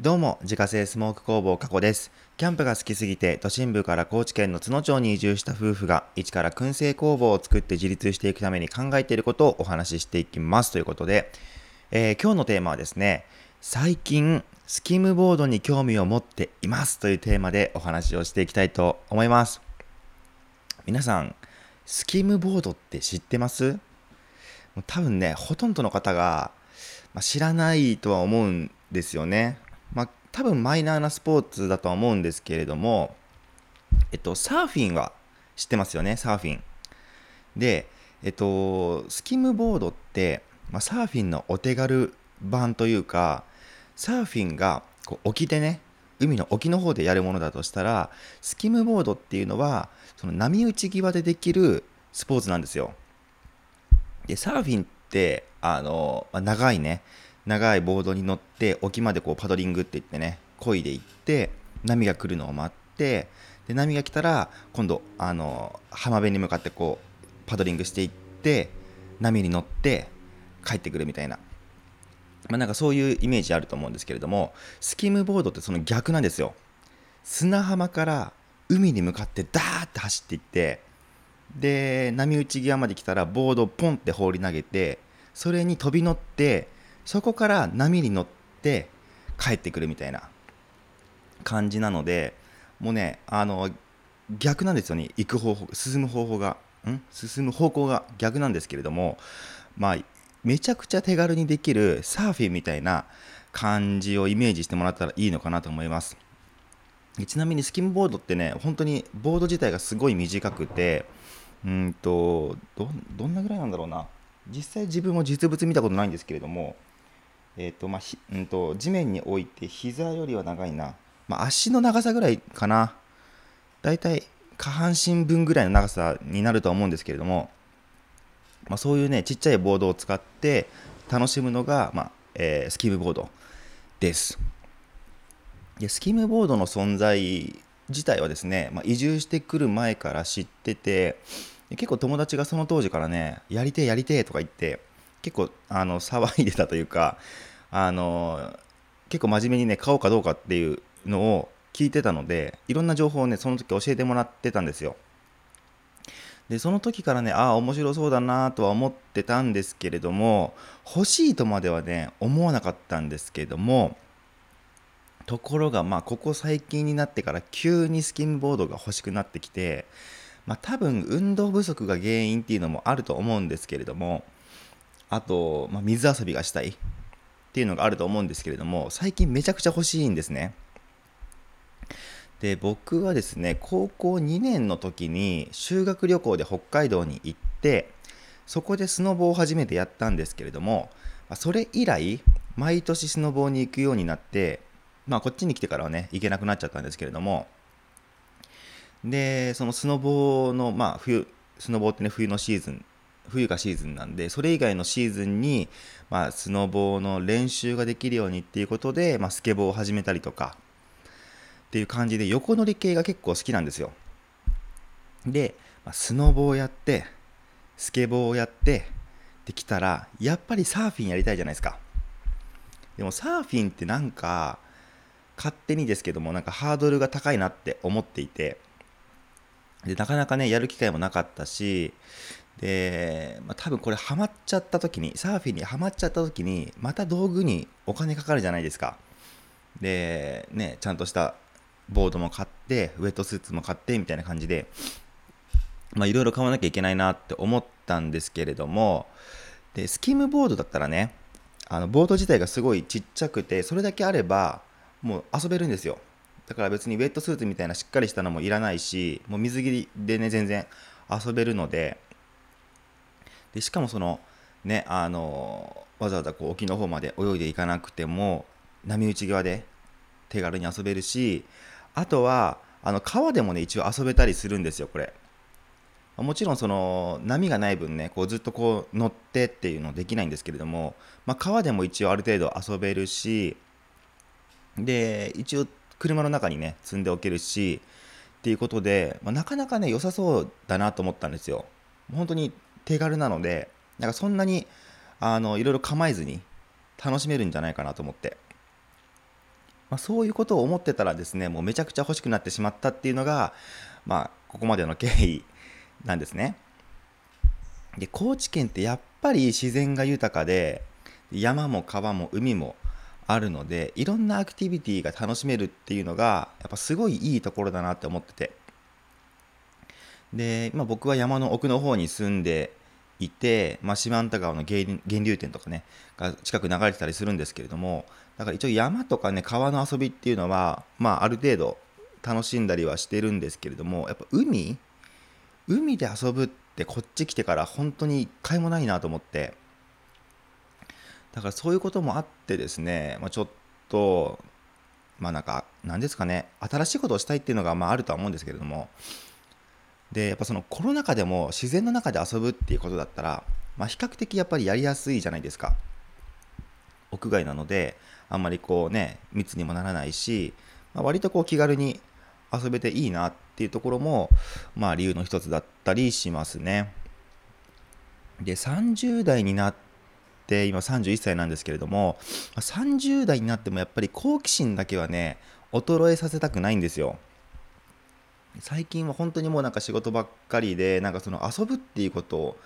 どうも、自家製スモーク工房加古です。キャンプが好きすぎて、都心部から高知県の津野町に移住した夫婦が、一から燻製工房を作って自立していくために考えていることをお話ししていきます。ということで、えー、今日のテーマはですね、最近、スキムボードに興味を持っていますというテーマでお話をしていきたいと思います。皆さん、スキムボードって知ってます？多分ね、ほとんどの方が、まあ、知らないとは思うんですよね。まあ、多分マイナーなスポーツだとは思うんですけれども、えっと、サーフィンは知ってますよね、サーフィン。で、えっと、スキムボードって、まあ、サーフィンのお手軽版というか、サーフィンがこう沖でね、海の沖の方でやるものだとしたら、スキムボードっていうのは、その波打ち際でできるスポーツなんですよ。で、サーフィンって、あの、まあ、長いね、長いボードに乗って沖までこうパドリングって言ってね漕いでいって波が来るのを待ってで波が来たら今度あの浜辺に向かってこうパドリングしていって波に乗って帰ってくるみたいな、まあ、なんかそういうイメージあると思うんですけれどもスキムボードってその逆なんですよ。砂浜から海に向かってダーって走っていってで波打ち際まで来たらボードをポンって放り投げてそれに飛び乗ってそこから波に乗って帰ってくるみたいな感じなのでもうねあの逆なんですよね。行く方法進む方法が。ん？進む方向が逆なんですけれどもまあめちゃくちゃ手軽にできるサーフィンみたいな感じをイメージしてもらったらいいのかなと思います。ちなみにスキムボードってね本当にボード自体がすごい短くてうんとどどんなぐらいなんだろうな。実際自分も実物見たことないんですけれどもえーとまあひうんと、地面に置いて膝よりは長いな、まあ、足の長さぐらいかな。だいたい下半身分ぐらいの長さになるとは思うんですけれども、まあ、そういうねちっちゃいボードを使って楽しむのが、まあえー、スキムボードです。でスキムボードの存在自体はですね、まあ、移住してくる前から知ってて結構友達がその当時からねやりてえやりてえとか言って結構あの騒いでたというかあの結構真面目にね買おうかどうかっていうのを聞いてたのでいろんな情報をねその時教えてもらってたんですよ。でその時からねああ面白そうだなとは思ってたんですけれども欲しいとまではね思わなかったんですけれどもところがまあここ最近になってから急にスキンボードが欲しくなってきてまあ多分運動不足が原因っていうのもあると思うんですけれどもあと、まあ、水遊びがしたいっていうのがあると思うんですけれども最近めちゃくちゃ欲しいんですね。で僕はですね高校2年の時に修学旅行で北海道に行ってそこでスノボを初めてやったんですけれどもそれ以来毎年スノボーに行くようになってまあこっちに来てからはね行けなくなっちゃったんですけれどもでそのスノボーのまあ冬スノボってね冬のシーズン冬がシーズンなんでそれ以外のシーズンに、まあ、スノボーの練習ができるようにっていうことで、まあ、スケボーを始めたりとかっていう感じで横乗り系が結構好きなんですよ。で、まあ、スノボをやってスケボーをやってできたらやっぱりサーフィンやりたいじゃないですか。でもサーフィンってなんか勝手にですけどもなんかハードルが高いなって思っていてでなかなかねやる機会もなかったしで、まあ、多分これハマっちゃった時にサーフィンにはまっちゃった時にまた道具にお金かかるじゃないですか。でねちゃんとしたボードも買ってウェットスーツも買ってみたいな感じでいろいろ買わなきゃいけないなって思ったんですけれどもでスキムボードだったらねあのボード自体がすごいちっちゃくてそれだけあればもう遊べるんですよ。だから別にウェットスーツみたいなしっかりしたのもいらないしもう水着でね全然遊べるのででしかもそのねあのわざわざこう沖の方まで泳いでいかなくても波打ち際で手軽に遊べるしあとはあの川でもね一応遊べたりするんですよこれ。もちろんその波がない分ねこうずっとこう乗ってっていうのできないんですけれども、まあ、川でも一応ある程度遊べるしで一応車の中にね積んでおけるしっていうことで、まあ、なかなかね良さそうだなと思ったんですよ。本当に手軽なのでなんかそんなにあのいろいろ構えずに楽しめるんじゃないかなと思って、まあ、そういうことを思ってたらですねもうめちゃくちゃ欲しくなってしまったっていうのが、まあ、ここまでの経緯なんですね。で高知県ってやっぱり自然が豊かで山も川も海もあるのでいろんなアクティビティが楽しめるっていうのがやっぱすごいいいところだなって思っててで、まあ、僕は山の奥の方に住んでいて、まあ、四万田川の源流点とかねが近く流れてたりするんですけれどもだから一応山とかね川の遊びっていうのは、まあ、ある程度楽しんだりはしてるんですけれどもやっぱ海海で遊ぶってこっち来てから本当に一回もないなと思ってだからそういうこともあってですね、まあ、ちょっとまあなんか何ですかね新しいことをしたいっていうのがまああるとは思うんですけれどもでやっぱそのコロナ禍でも自然の中で遊ぶっていうことだったら、まあ、比較的やっぱりやりやすいじゃないですか。屋外なのであんまりこうね密にもならないし、まあ、割とこう気軽に遊べていいなっていうところもまあ理由の一つだったりしますね。で30代になって今31歳なんですけれども30代になってもやっぱり好奇心だけはね衰えさせたくないんですよ。最近は本当にもうなんか仕事ばっかりでなんかその遊ぶっていうこと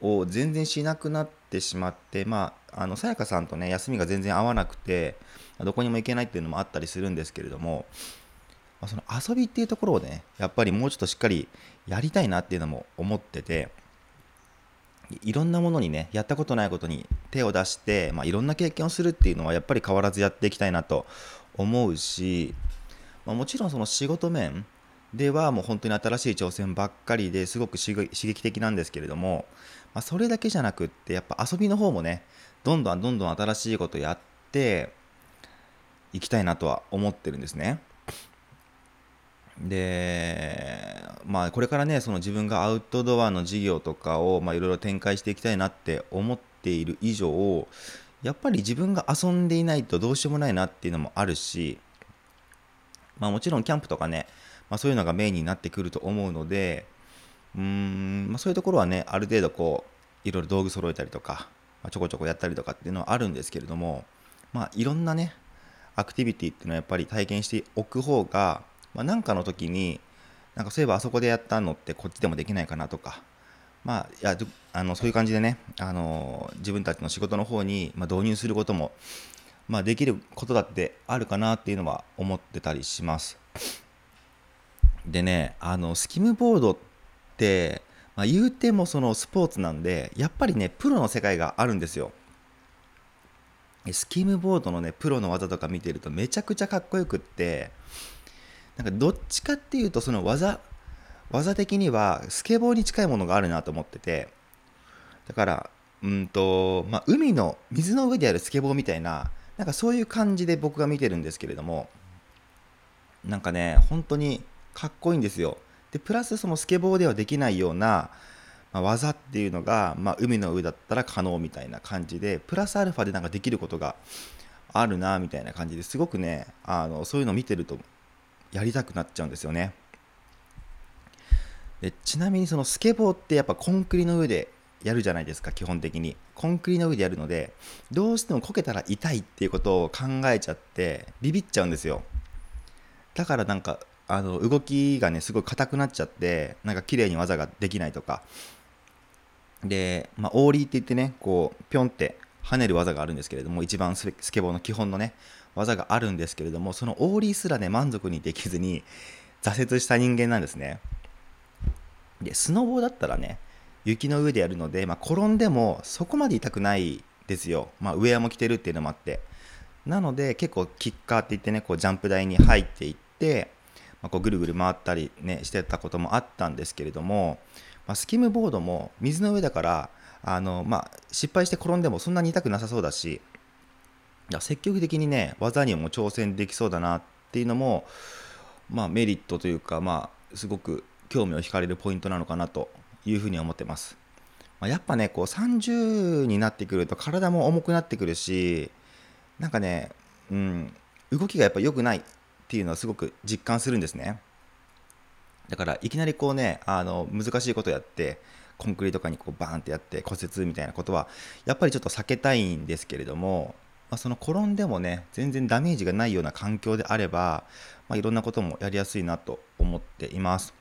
を全然しなくなってしまってまあのさやかさんとね休みが全然合わなくてどこにも行けないっていうのもあったりするんですけれども、まあ、その遊びっていうところをねやっぱりもうちょっとしっかりやりたいなっていうのも思ってていろんなものにねやったことないことに手を出して、まあ、いろんな経験をするっていうのはやっぱり変わらずやっていきたいなと思うし、まあ、もちろんその仕事面ではもう本当に新しい挑戦ばっかりですごく刺激的なんですけれども、まあ、それだけじゃなくってやっぱ遊びの方もねどんどんどんどん新しいことやっていきたいなとは思ってるんですね。でまあこれからねその自分がアウトドアの事業とかをいろいろ展開していきたいなって思っている以上やっぱり自分が遊んでいないとどうしようもないなっていうのもあるしまあもちろんキャンプとかねまあ、そういうのがメインになってくると思うのでうん、まあ、そういうところはねある程度こういろいろ道具揃えたりとか、まあ、ちょこちょこやったりとかっていうのはあるんですけれどもまあいろんなねアクティビティっていうのはやっぱり体験しておく方がまあ、かの時になんかそういえばあそこでやったのってこっちでもできないかなとかまあ、いやあのそういう感じでね、あの自分たちの仕事の方に、まあ、導入することも、まあ、できることだってあるかなっていうのは思ってたりします。でねあのスキムボードって、まあ、言うてもそのスポーツなんでやっぱりねプロの世界があるんですよ。スキムボードのねプロの技とか見てるとめちゃくちゃかっこよくってなんかどっちかっていうとその技技的にはスケボーに近いものがあるなと思っててだからうんとまあ海の水の上でやるスケボーみたいななんかそういう感じで僕が見てるんですけれどもなんかね本当にかっこいいんですよ。でプラスそのスケボーではできないような、まあ、技っていうのが、まあ、海の上だったら可能みたいな感じでプラスアルファでなんかできることがあるなみたいな感じですごくねあのそういうの見てるとやりたくなっちゃうんですよね。でちなみにそのスケボーってやっぱコンクリの上でやるじゃないですか基本的にコンクリの上でやるのでどうしてもこけたら痛いっていうことを考えちゃってビビっちゃうんですよだからなんかあの動きがねすごい硬くなっちゃってなんか綺麗に技ができないとか。で、まあ、オーリーって言ってねこうピョンって跳ねる技があるんですけれども一番スケボーの基本のね技があるんですけれどもそのオーリーすらね満足にできずに挫折した人間なんですね。でスノボーだったらね雪の上でやるので、まあ、転んでもそこまで痛くないですよ、まあ、ウェアも着てるっていうのもあって。なので結構キッカーって言ってねこうジャンプ台に入っていってまあ、こうぐるぐる回ったり、ね、してたこともあったんですけれども、まあ、スキムボードも水の上だからあの、まあ、失敗して転んでもそんなに痛くなさそうだし積極的にね技にも挑戦できそうだなっていうのも、まあ、メリットというか、まあ、すごく興味を惹かれるポイントなのかなというふうに思ってます。ま、やっぱねこう30になってくると体も重くなってくるしなんかね、うん、動きがやっぱ良くないっていうのはすごく実感するんですねだからいきなりこうねあの難しいことやってコンクリートとかにこうバーンってやって骨折みたいなことはやっぱりちょっと避けたいんですけれどもまあ、その転んでもね全然ダメージがないような環境であれば、まあ、いろんなこともやりやすいなと思っています。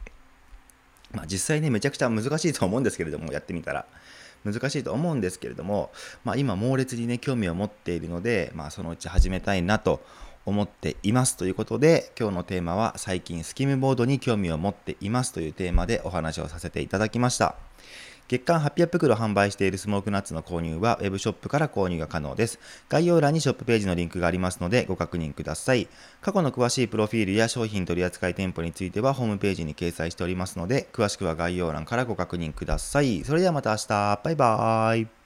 まあ、実際ねめちゃくちゃ難しいと思うんですけれどもやってみたら難しいと思うんですけれども、まあ、今猛烈にね興味を持っているので、まあ、そのうち始めたいなと思っていますということで今日のテーマは最近スキムボードに興味を持っていますというテーマでお話をさせていただきました。月間800袋販売しているスモークナッツの購入は Web ショップから購入が可能です。概要欄にショップページのリンクがありますのでご確認ください。過去の詳しいプロフィールや商品取扱店舗についてはホームページに掲載しておりますので詳しくは概要欄からご確認ください。それではまた明日。バイバーイ。